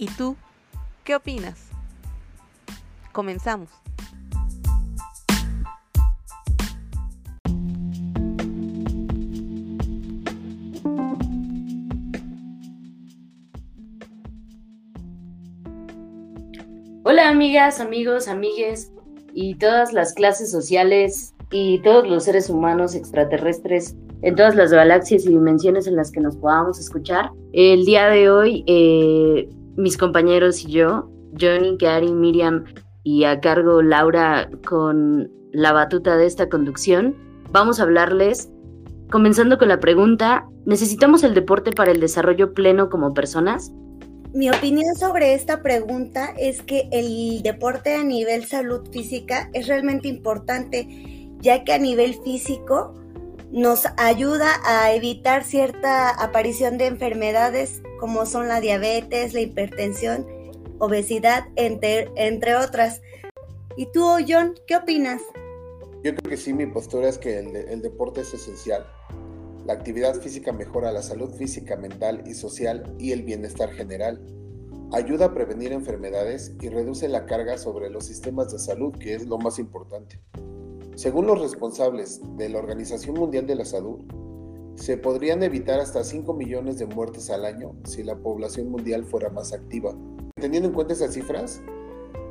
¿Y tú qué opinas? Comenzamos. Hola amigas, amigos, amigues y todas las clases sociales y todos los seres humanos extraterrestres en todas las galaxias y dimensiones en las que nos podamos escuchar. El día de hoy, eh, mis compañeros y yo, Johnny, Gary, Miriam y a cargo Laura con la batuta de esta conducción, vamos a hablarles, comenzando con la pregunta, ¿necesitamos el deporte para el desarrollo pleno como personas? Mi opinión sobre esta pregunta es que el deporte a nivel salud física es realmente importante, ya que a nivel físico nos ayuda a evitar cierta aparición de enfermedades como son la diabetes, la hipertensión, obesidad, entre, entre otras. ¿Y tú, John, qué opinas? Yo creo que sí, mi postura es que el, el deporte es esencial. La actividad física mejora la salud física, mental y social y el bienestar general. Ayuda a prevenir enfermedades y reduce la carga sobre los sistemas de salud, que es lo más importante. Según los responsables de la Organización Mundial de la Salud, se podrían evitar hasta 5 millones de muertes al año si la población mundial fuera más activa. Teniendo en cuenta esas cifras,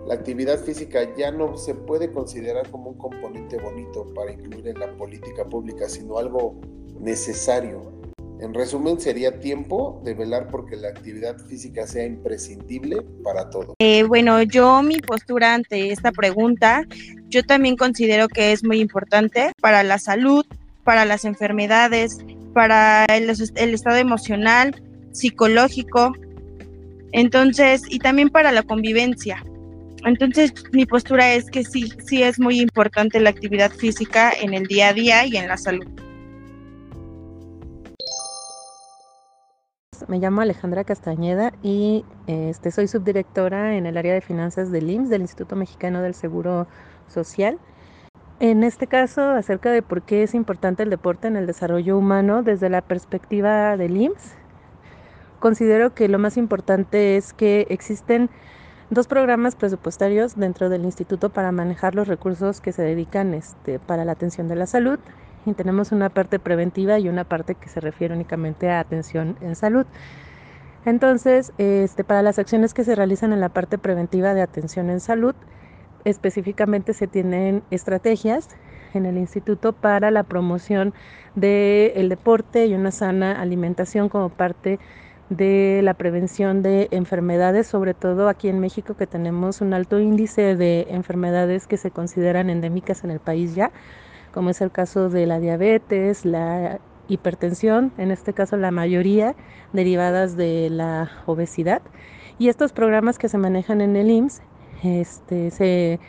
la actividad física ya no se puede considerar como un componente bonito para incluir en la política pública, sino algo necesario. En resumen, sería tiempo de velar porque la actividad física sea imprescindible para todo. Eh, bueno, yo mi postura ante esta pregunta, yo también considero que es muy importante para la salud, para las enfermedades, para el, estado emocional, psicológico, entonces, y también para la convivencia. Entonces, mi postura es que sí, sí es muy importante la actividad física en el día a día y en la salud. Me llamo Alejandra Castañeda y este, soy subdirectora en el área de finanzas del IMSS, del Instituto Mexicano del Seguro Social. En este caso, acerca de por qué es importante el deporte en el desarrollo humano desde la perspectiva del IMSS, considero que lo más importante es que existen dos programas presupuestarios dentro del instituto para manejar los recursos que se dedican este, para la atención de la salud y tenemos una parte preventiva y una parte que se refiere únicamente a atención en salud. Entonces, este, para las acciones que se realizan en la parte preventiva de atención en salud, específicamente se tienen estrategias en el instituto para la promoción del deporte y una sana alimentación como parte de la prevención de enfermedades, sobre todo aquí en México que tenemos un alto índice de enfermedades que se consideran endémicas en el país ya como es el caso de la diabetes, la hipertensión, en este caso la mayoría derivadas de la obesidad. Y estos programas que se manejan en el IMSS este, se,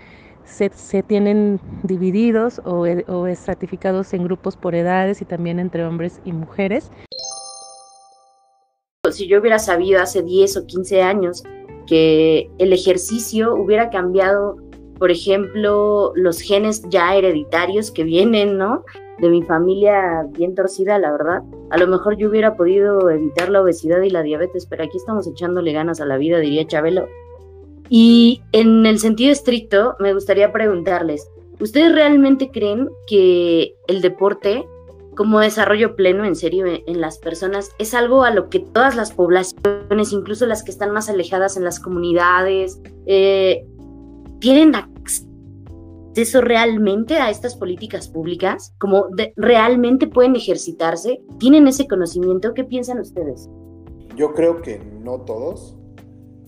se, tienen divididos o, o estratificados en grupos por edades y también entre hombres y mujeres. Si yo hubiera sabido hace 10 o 15 años que el ejercicio hubiera cambiado por ejemplo, los genes ya hereditarios que vienen, ¿no? De mi familia bien torcida, la verdad. A lo mejor yo hubiera podido evitar la obesidad y la diabetes, pero aquí estamos echándole ganas a la vida, diría Chabelo. Y en el sentido estricto, me gustaría preguntarles, ¿ustedes realmente creen que el deporte como desarrollo pleno, en serio, en las personas, es algo a lo que todas las poblaciones, incluso las que están más alejadas en las comunidades, eh, tienen acceso realmente a estas políticas públicas? ¿Como realmente pueden ejercitarse? ¿Tienen ese conocimiento? ¿Qué piensan ustedes? Yo creo que no todos.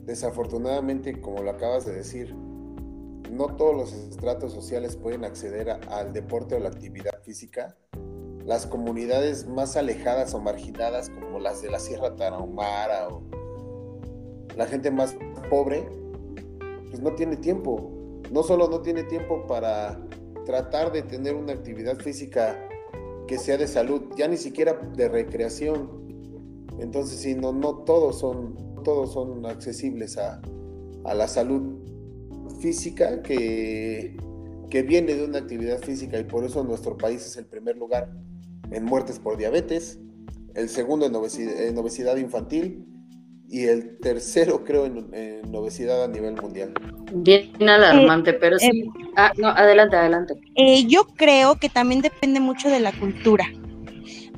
Desafortunadamente, como lo acabas de decir, no todos los estratos sociales pueden acceder al deporte o la actividad física. Las comunidades más alejadas o marginadas, como las de la Sierra Tarahumara o la gente más pobre, pues no tiene tiempo. No solo no tiene tiempo para tratar de tener una actividad física que sea de salud, ya ni siquiera de recreación. Entonces, sí, no, no todos son, todos son accesibles a, a la salud física que, que viene de una actividad física y por eso nuestro país es el primer lugar en muertes por diabetes, el segundo en obesidad, en obesidad infantil y el tercero creo en, obesidad a nivel mundial. Bien alarmante, pero sí. Eh, ah, no, adelante, adelante. Eh, yo creo que también depende mucho de la cultura,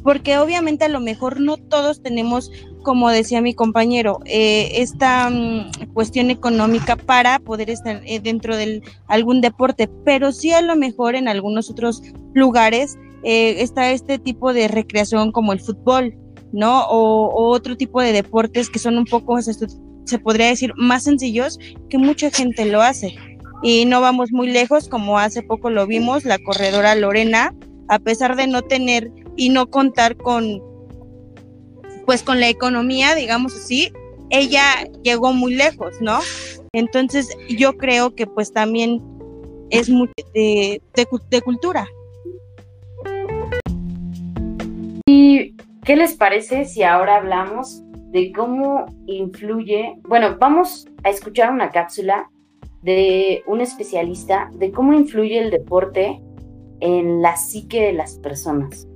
porque obviamente a lo mejor no todos tenemos, como decía mi compañero, eh, esta mm, cuestión económica para poder estar dentro de algún deporte, pero sí a lo mejor en algunos otros lugares está este tipo de recreación como el fútbol, ¿no? O, otro tipo de deportes que son un poco, se, podría decir, más sencillos que mucha gente lo hace. Y no vamos muy lejos, como hace poco lo vimos, la corredora Lorena, a pesar de no tener y no contar con, pues con la economía, digamos así, ella llegó muy lejos, ¿no? Entonces yo creo que pues también es muy de, cultura. Y ¿Qué les parece si ahora hablamos de cómo influye? Bueno, vamos a escuchar una cápsula de un especialista de cómo influye el deporte en la psique de las personas.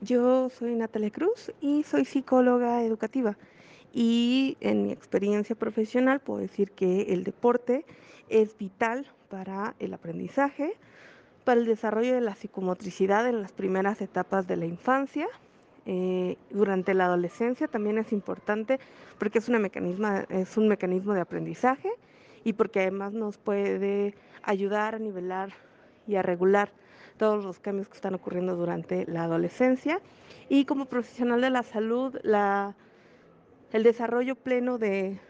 Yo soy Natalia Cruz y soy psicóloga educativa. Y en mi experiencia profesional puedo decir que el deporte es vital para el aprendizaje, para el desarrollo de la psicomotricidad en las primeras etapas de la infancia. Eh, durante la adolescencia también es importante porque es, una es un mecanismo de aprendizaje y porque además nos puede ayudar a nivelar y a regular todos los cambios que están ocurriendo durante la adolescencia. Y como profesional de la salud, la, el desarrollo pleno de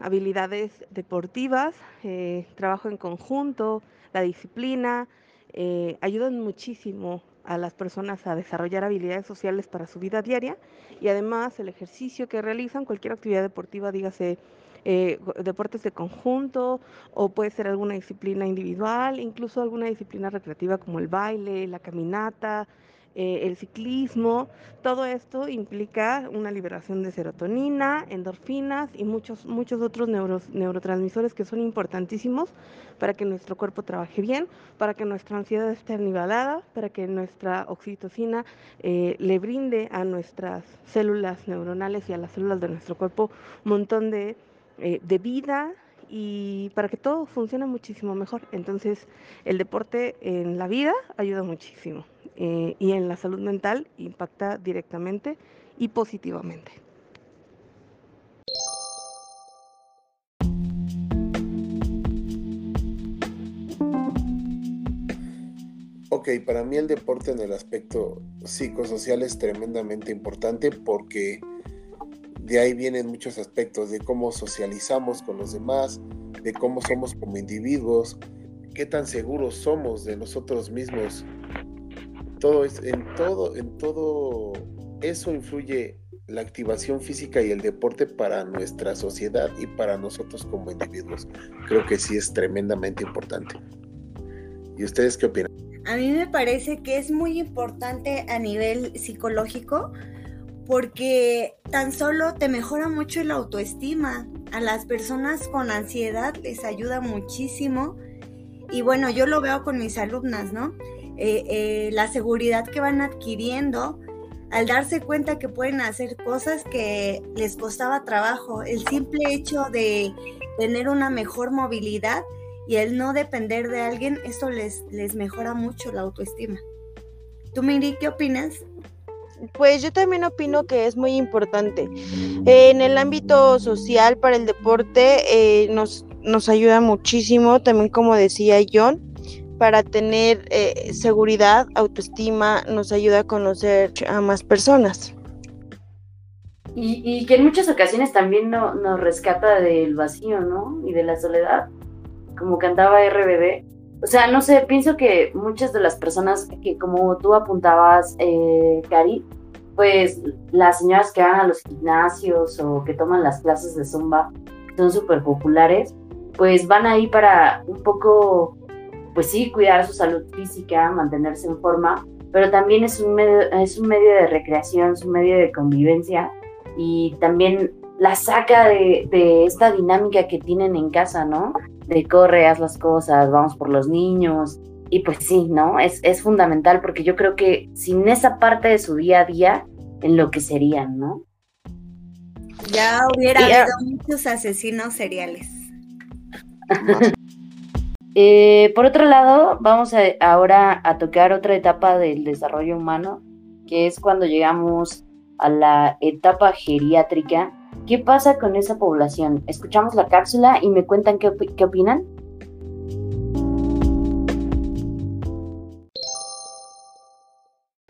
habilidades deportivas, eh, trabajo en conjunto, la disciplina, eh, ayudan muchísimo a las personas a desarrollar habilidades sociales para su vida diaria y además el ejercicio que realizan, cualquier actividad deportiva, dígase eh, deportes de conjunto o puede ser alguna disciplina individual, incluso alguna disciplina recreativa como el baile, la caminata, eh, el ciclismo, todo esto implica una liberación de serotonina, endorfinas y muchos, muchos otros neurotransmisores que son importantísimos para que nuestro cuerpo trabaje bien, para que nuestra ansiedad esté nivelada, para que nuestra oxitocina eh, le brinde a nuestras células neuronales y a las células de nuestro cuerpo un montón de, eh, de vida, y para que todo funcione muchísimo mejor. Entonces, el deporte en la vida ayuda muchísimo eh, y en la salud mental impacta directamente y positivamente. Ok, para mí el deporte en el aspecto psicosocial es tremendamente importante porque de ahí vienen muchos aspectos de cómo socializamos con los demás, de cómo somos como individuos, qué tan seguros somos de nosotros mismos. Todo es, en todo, en todo eso influye la activación física y el deporte para nuestra sociedad y para nosotros como individuos. Creo que sí es tremendamente importante. ¿Y ustedes qué opinan? A mí me parece que es muy importante a nivel psicológico porque tan solo te mejora mucho la autoestima. A las personas con ansiedad les ayuda muchísimo. Y bueno, yo lo veo con mis alumnas, ¿no? Eh, eh, la seguridad que van adquiriendo al darse cuenta que pueden hacer cosas que les costaba trabajo. El simple hecho de tener una mejor movilidad y el no depender de alguien, eso les, les mejora mucho la autoestima. ¿Tú, Miri, qué opinas? Pues yo también opino que es muy importante. en el ámbito social, para el deporte, eh, nos, nos ayuda muchísimo, también como decía John, para tener eh, seguridad, autoestima, nos ayuda a conocer a más personas. Y, que en muchas ocasiones también nos rescata del vacío, ¿no? Y de la soledad, como cantaba RBD. O sea, no sé, pienso que muchas de las personas que como tú apuntabas, eh, Cari, pues las señoras que van a los gimnasios o que toman las clases de zumba son súper populares, pues van ahí para un poco, pues sí, cuidar su salud física, mantenerse en forma, pero también es un medio, es un medio de recreación, es un medio de convivencia y también la saca de, de esta dinámica que tienen en casa, ¿no? De corre, haz las cosas, vamos por los niños. y pues sí, ¿no? Es, es fundamental porque yo creo que sin esa parte de su día a día, enloquecerían, ¿no? Ya hubiera habido muchos asesinos seriales. Eh, por otro lado, vamos a, ahora a tocar otra etapa del desarrollo humano, que es cuando llegamos a la etapa geriátrica. ¿Qué pasa con esa población? Escuchamos la cápsula y me cuentan qué, qué opinan.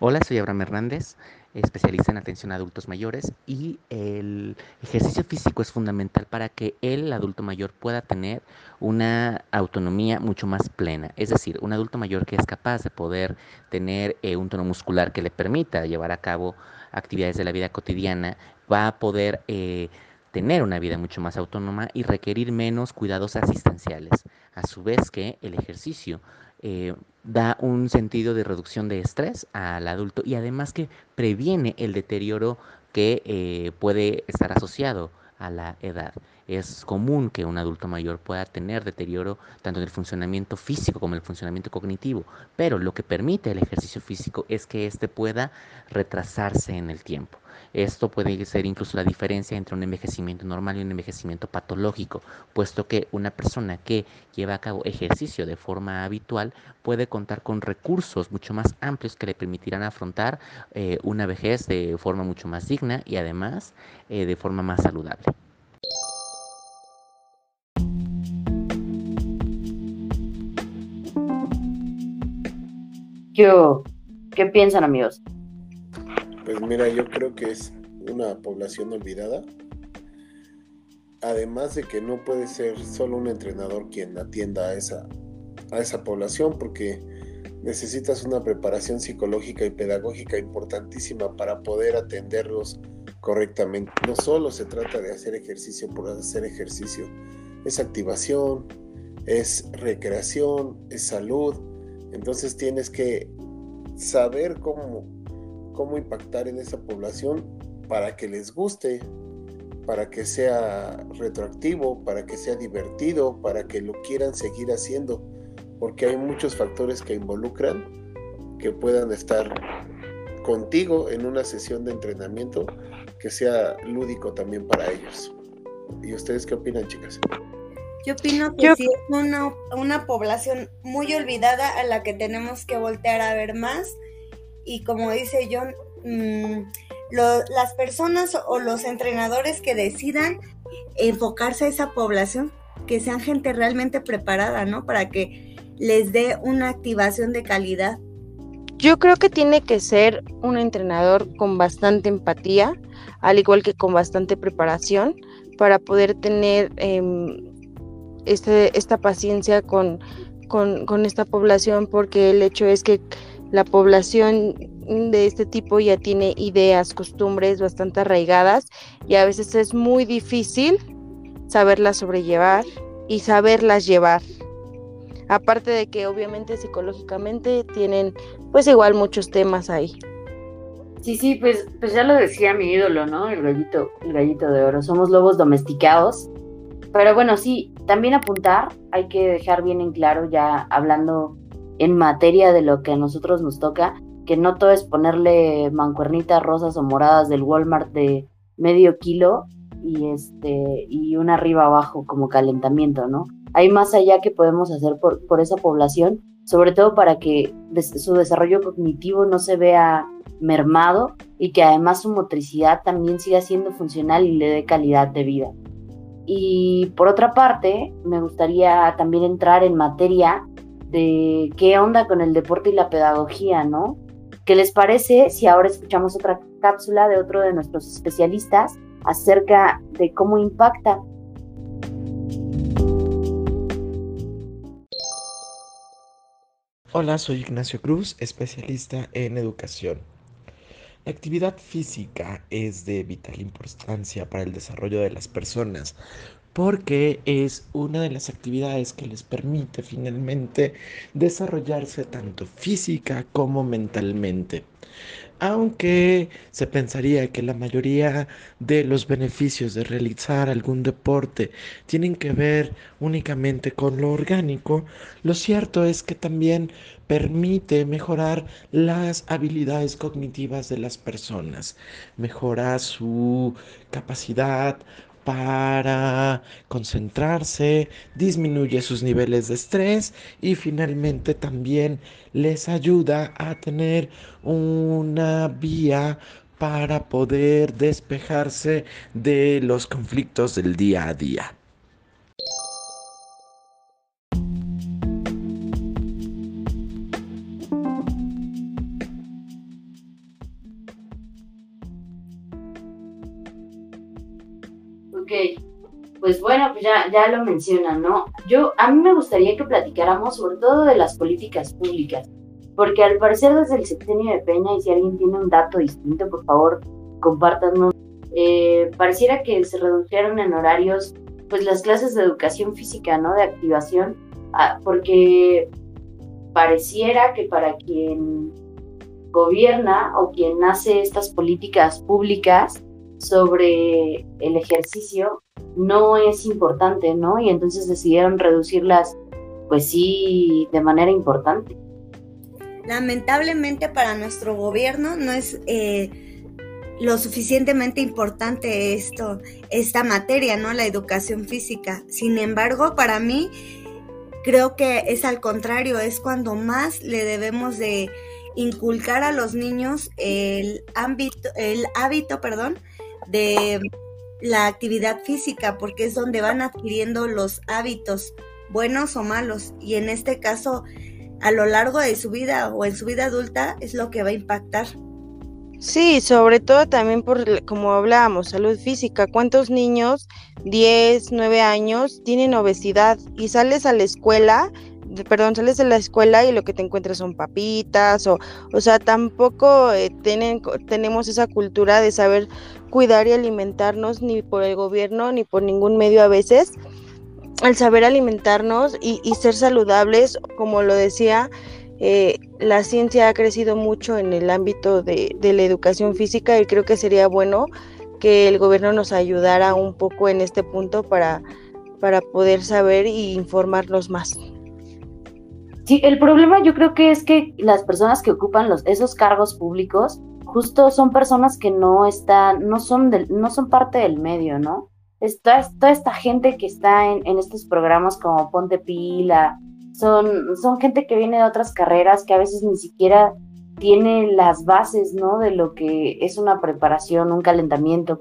Hola, soy Abraham Hernández, especialista en atención a adultos mayores y el ejercicio físico es fundamental para que el adulto mayor pueda tener una autonomía mucho más plena. Es decir, un adulto mayor que es capaz de poder tener eh, un tono muscular que le permita llevar a cabo actividades de la vida cotidiana, va a poder eh, tener una vida mucho más autónoma y requerir menos cuidados asistenciales. A su vez que el ejercicio eh, da un sentido de reducción de estrés al adulto y además que previene el deterioro que eh, puede estar asociado a la edad. Es común que un adulto mayor pueda tener deterioro tanto en el funcionamiento físico como en el funcionamiento cognitivo, pero lo que permite el ejercicio físico es que éste pueda retrasarse en el tiempo. Esto puede ser incluso la diferencia entre un envejecimiento normal y un envejecimiento patológico, puesto que una persona que lleva a cabo ejercicio de forma habitual puede contar con recursos mucho más amplios que le permitirán afrontar eh, una vejez de forma mucho más digna y además eh, de forma más saludable. ¿Qué piensan amigos? Pues mira, yo creo que es una población olvidada. Además de que no puede ser solo un entrenador quien atienda a esa, a esa población, porque necesitas una preparación psicológica y pedagógica importantísima para poder atenderlos correctamente. No solo se trata de hacer ejercicio por hacer ejercicio, es activación, es recreación, es salud. Entonces tienes que saber cómo cómo impactar en esa población para que les guste, para que sea retroactivo, para que sea divertido, para que lo quieran seguir haciendo, porque hay muchos factores que involucran que puedan estar contigo en una sesión de entrenamiento que sea lúdico también para ellos. ¿Y ustedes qué opinan, chicas? Yo opino que sí es una, una población muy olvidada a la que tenemos que voltear a ver más y como dice John, mm, las personas o los entrenadores que decidan enfocarse a esa población, que sean gente realmente preparada, ¿no? Para que les dé una activación de calidad. Yo creo que tiene que ser un entrenador con bastante empatía, al igual que con bastante preparación, para poder tener em, este, esta paciencia con, con esta población, porque el hecho es que la población de este tipo ya tiene ideas, costumbres bastante arraigadas y a veces es muy difícil saberlas sobrellevar y saberlas llevar. Aparte de que obviamente psicológicamente tienen pues igual muchos temas ahí. Sí, sí, pues, pues ya lo decía mi ídolo, ¿no? El gallito, el gallito de oro. Somos lobos domesticados. Pero bueno, sí, también apuntar, hay que dejar bien en claro ya hablando en materia de lo que a nosotros nos toca, que no todo es ponerle mancuernitas rosas o moradas del Walmart de medio kilo y este y una arriba abajo como calentamiento, ¿no? Hay más allá que podemos hacer por, por esa población, sobre todo para que su desarrollo cognitivo no se vea mermado y que además su motricidad también siga siendo funcional y le dé calidad de vida. Y por otra parte, me gustaría también entrar en materia de qué onda con el deporte y la pedagogía, ¿no? ¿Qué les parece si ahora escuchamos otra cápsula de otro de nuestros especialistas acerca de cómo impacta? Hola, soy Ignacio Cruz, especialista en educación. La actividad física es de vital importancia para el desarrollo de las personas, porque es una de las actividades que les permite finalmente desarrollarse tanto física como mentalmente. Aunque se pensaría que la mayoría de los beneficios de realizar algún deporte tienen que ver únicamente con lo orgánico, lo cierto es que también permite mejorar las habilidades cognitivas de las personas, mejora su capacidad para concentrarse, disminuye sus niveles de estrés y finalmente también les ayuda a tener una vía para poder despejarse de los conflictos del día a día. Ya, lo mencionan, ¿no? Yo, a mí me gustaría que platicáramos sobre todo de las políticas públicas, porque al parecer desde el sexenio de Peña, y si alguien tiene un dato distinto, por favor, compártanos, eh, pareciera que se redujeron en horarios, pues las clases de educación física, ¿no? De activación, ah, porque pareciera que para quien gobierna o quien hace estas políticas públicas sobre el ejercicio, no es importante, ¿no? Y entonces decidieron reducirlas, pues sí, de manera importante. Lamentablemente para nuestro gobierno no es eh, lo suficientemente importante esto, esta materia, ¿no? La educación física. Sin embargo, para mí creo que es al contrario, es cuando más le debemos de inculcar a los niños el ámbito, el hábito, perdón, de la actividad física, porque es donde van adquiriendo los hábitos, buenos o malos. Y en este caso, a lo largo de su vida o en su vida adulta, es lo que va a impactar. Sí, sobre todo también por, como hablábamos, salud física. ¿Cuántos niños, 10, 9 años, tienen obesidad y sales a la escuela perdón, sales de la escuela y lo que te encuentras son papitas o, o sea, tampoco eh, tienen, tenemos esa cultura de saber cuidar y alimentarnos ni por el gobierno ni por ningún medio a veces. El saber alimentarnos y, ser saludables, como lo decía, eh, la ciencia ha crecido mucho en el ámbito de, de la educación física y creo que sería bueno que el gobierno nos ayudara un poco en este punto para, para poder saber y informarnos más. Sí, el problema yo creo que es que las personas que ocupan los, esos cargos públicos justo son personas que no están, no son, del, no son parte del medio, ¿no? Toda esta gente que está en, en, estos programas como Ponte Pila, son, son gente que viene de otras carreras que a veces ni siquiera tiene las bases, ¿no? De lo que es una preparación, un calentamiento.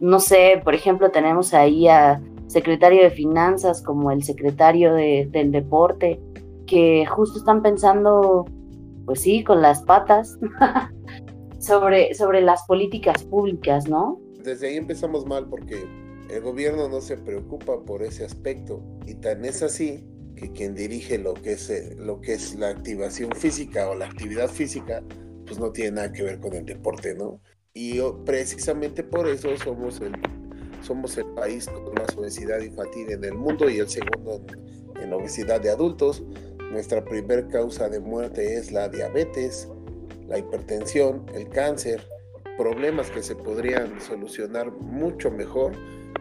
No sé, por ejemplo, tenemos ahí a secretario de finanzas como el secretario de, del deporte, que justo están pensando, pues sí, con las patas sobre, sobre las políticas públicas, ¿no? Desde ahí empezamos mal porque el gobierno no se preocupa por ese aspecto y tan es así que quien dirige lo que es, eh, lo que es la activación física o la actividad física, pues no tiene nada que ver con el deporte, ¿no? Y precisamente por eso somos el, somos el país con más obesidad infantil en el mundo y el segundo en, obesidad de adultos. Nuestra primer causa de muerte es la diabetes, la hipertensión, el cáncer, problemas que se podrían solucionar mucho mejor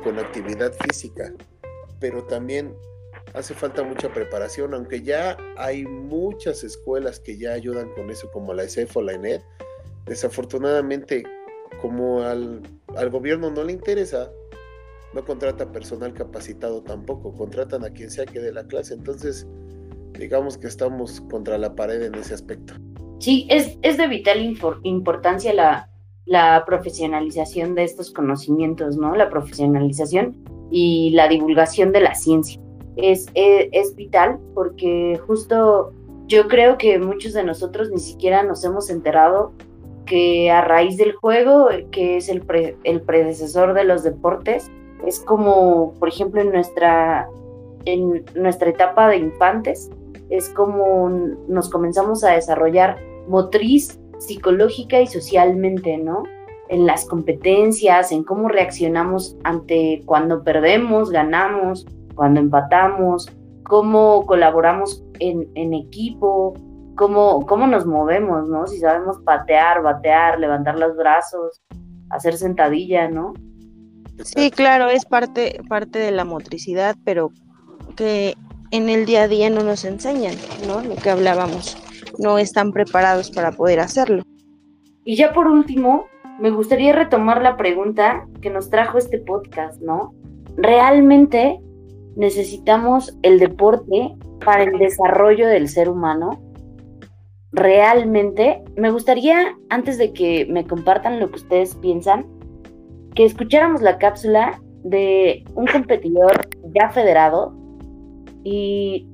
con actividad física, pero también hace falta mucha preparación, aunque ya hay muchas escuelas que ya ayudan con eso, como la ESEF o la ENED, desafortunadamente, como al, al gobierno no le interesa, no contrata personal capacitado tampoco, contratan a quien sea que dé la clase, entonces digamos que estamos contra la pared en ese aspecto. Sí, es, es de vital importancia la, la profesionalización de estos conocimientos, ¿no? La profesionalización y la divulgación de la ciencia. Es, es, es, vital porque justo yo creo que muchos de nosotros ni siquiera nos hemos enterado que a raíz del juego, que es el, el predecesor de los deportes, es como, por ejemplo, en nuestra, en nuestra etapa de infantes, es como nos comenzamos a desarrollar motriz, psicológica y socialmente, ¿no? En las competencias, en cómo reaccionamos ante cuando perdemos, ganamos, cuando empatamos, cómo colaboramos en, equipo, cómo, cómo nos movemos, ¿no? Si sabemos patear, batear, levantar los brazos, hacer sentadilla, ¿no? Sí, claro, es parte, parte de la motricidad, pero que en el día a día no nos enseñan, ¿no? Lo que hablábamos, no están preparados para poder hacerlo. Y ya por último, me gustaría retomar la pregunta que nos trajo este podcast, ¿no? ¿Realmente necesitamos el deporte para el desarrollo del ser humano? Realmente, me gustaría, antes de que me compartan lo que ustedes piensan, que escucháramos la cápsula de un competidor ya federado y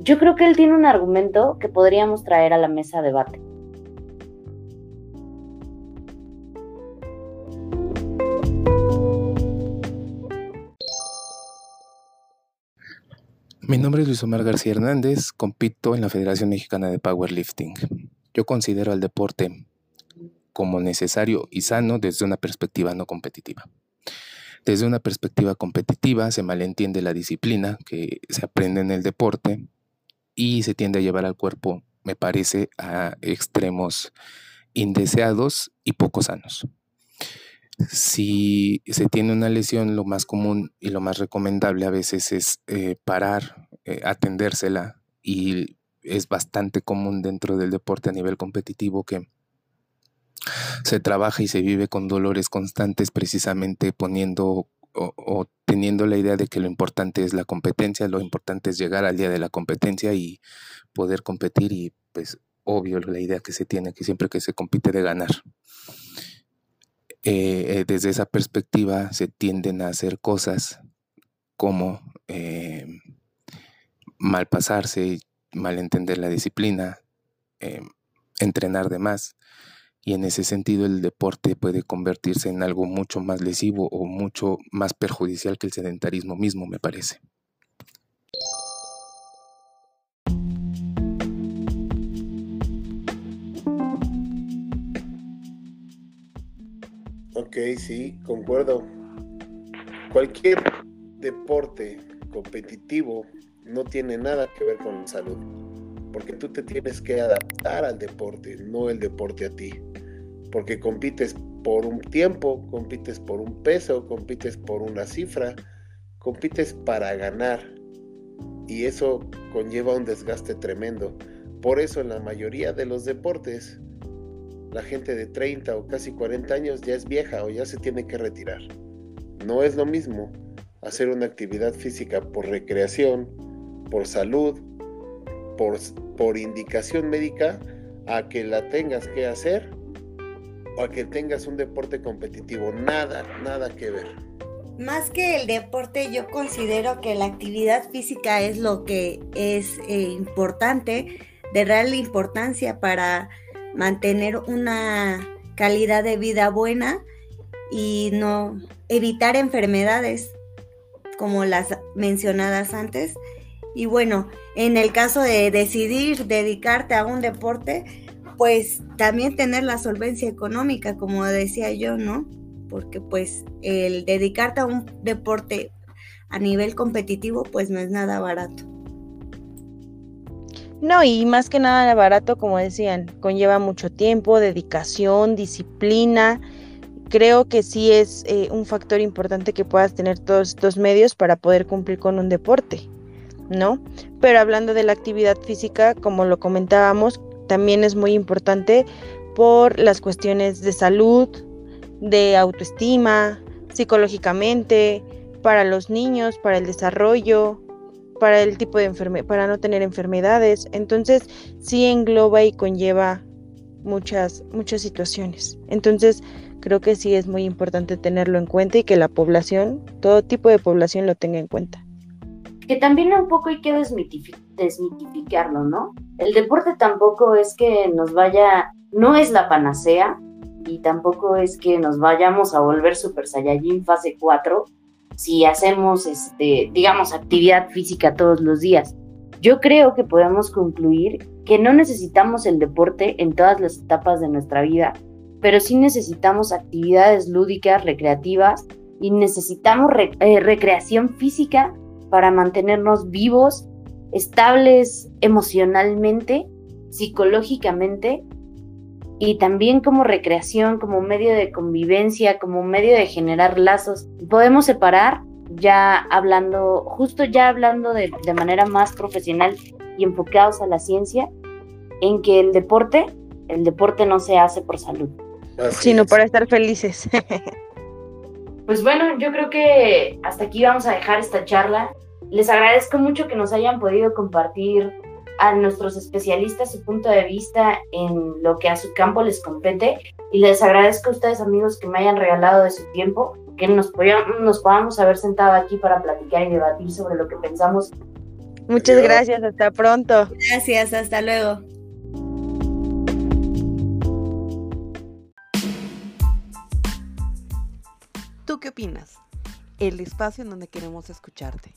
yo creo que él tiene un argumento que podríamos traer a la mesa de debate. Mi nombre es Luis Omar García Hernández, compito en la Federación Mexicana de Powerlifting. Yo considero al deporte como necesario y sano desde una perspectiva no competitiva. Desde una perspectiva competitiva se malentiende la disciplina que se aprende en el deporte y se tiende a llevar al cuerpo, me parece, a extremos indeseados y poco sanos. Si se tiene una lesión, lo más común y lo más recomendable a veces es eh, parar, eh, atendérsela y es bastante común dentro del deporte a nivel competitivo que se trabaja y se vive con dolores constantes precisamente poniendo o, teniendo la idea de que lo importante es la competencia, lo importante es llegar al día de la competencia y poder competir y pues obvio la idea que se tiene que siempre que se compite de ganar. Eh, eh, desde esa perspectiva se tienden a hacer cosas como eh, mal pasarse, mal entender la disciplina, entrenar de más, y en ese sentido el deporte puede convertirse en algo mucho más lesivo o mucho más perjudicial que el sedentarismo mismo, me parece. Ok, sí, concuerdo. Cualquier deporte competitivo no tiene nada que ver con la salud porque tú te tienes que adaptar al deporte, no el deporte a ti, porque compites por un tiempo, compites por un peso, compites por una cifra, compites para ganar y eso conlleva un desgaste tremendo. Por eso en la mayoría de los deportes, la gente de 30 o casi 40 años ya es vieja o ya se tiene que retirar. No es lo mismo hacer una actividad física por recreación, por salud, por, indicación médica a que la tengas que hacer o a que tengas un deporte competitivo. Nada, nada que ver. Más que el deporte, yo considero que la actividad física es lo que es eh, importante, de real importancia para mantener una calidad de vida buena y no evitar enfermedades como las mencionadas antes y bueno, en el caso de decidir dedicarte a un deporte, pues también tener la solvencia económica, como decía yo, ¿no? Porque pues el dedicarte a un deporte a nivel competitivo, pues no es nada barato. No, y más que nada barato, como decían, conlleva mucho tiempo, dedicación, disciplina. Creo que sí es eh, un factor importante que puedas tener todos estos medios para poder cumplir con un deporte. ¿no? Pero hablando de la actividad física, como lo comentábamos, también es muy importante por las cuestiones de salud, de autoestima, psicológicamente, para los niños, para el desarrollo, para el tipo de enfermedad, para no tener enfermedades. Entonces, sí engloba y conlleva muchas muchas situaciones. Entonces, creo que sí es muy importante tenerlo en cuenta y que la población, todo tipo de población lo tenga en cuenta que también un poco hay que desmitificarlo, ¿no? El deporte tampoco es que nos vaya, no es la panacea y tampoco es que nos vayamos a volver Super Saiyajin fase 4 si hacemos, este, digamos, actividad física todos los días. Yo creo que podemos concluir que no necesitamos el deporte en todas las etapas de nuestra vida, pero sí necesitamos actividades lúdicas, recreativas y necesitamos eh, recreación física para mantenernos vivos, estables emocionalmente psicológicamente y también como recreación, como medio de convivencia, como medio de generar lazos. Podemos separar ya hablando, justo ya hablando de, de manera más profesional y enfocados a la ciencia, en que el deporte, el deporte no se hace por salud. sino para estar felices. Pues bueno, yo creo que hasta aquí vamos a dejar esta charla. Les agradezco mucho que nos hayan podido compartir a nuestros especialistas su punto de vista en lo que a su campo les compete y les agradezco a ustedes amigos que me hayan regalado de su tiempo, que nos, nos podamos haber sentado aquí para platicar y debatir sobre lo que pensamos. Muchas gracias, hasta pronto. Gracias, hasta luego. ¿Tú qué opinas? El espacio en donde queremos escucharte.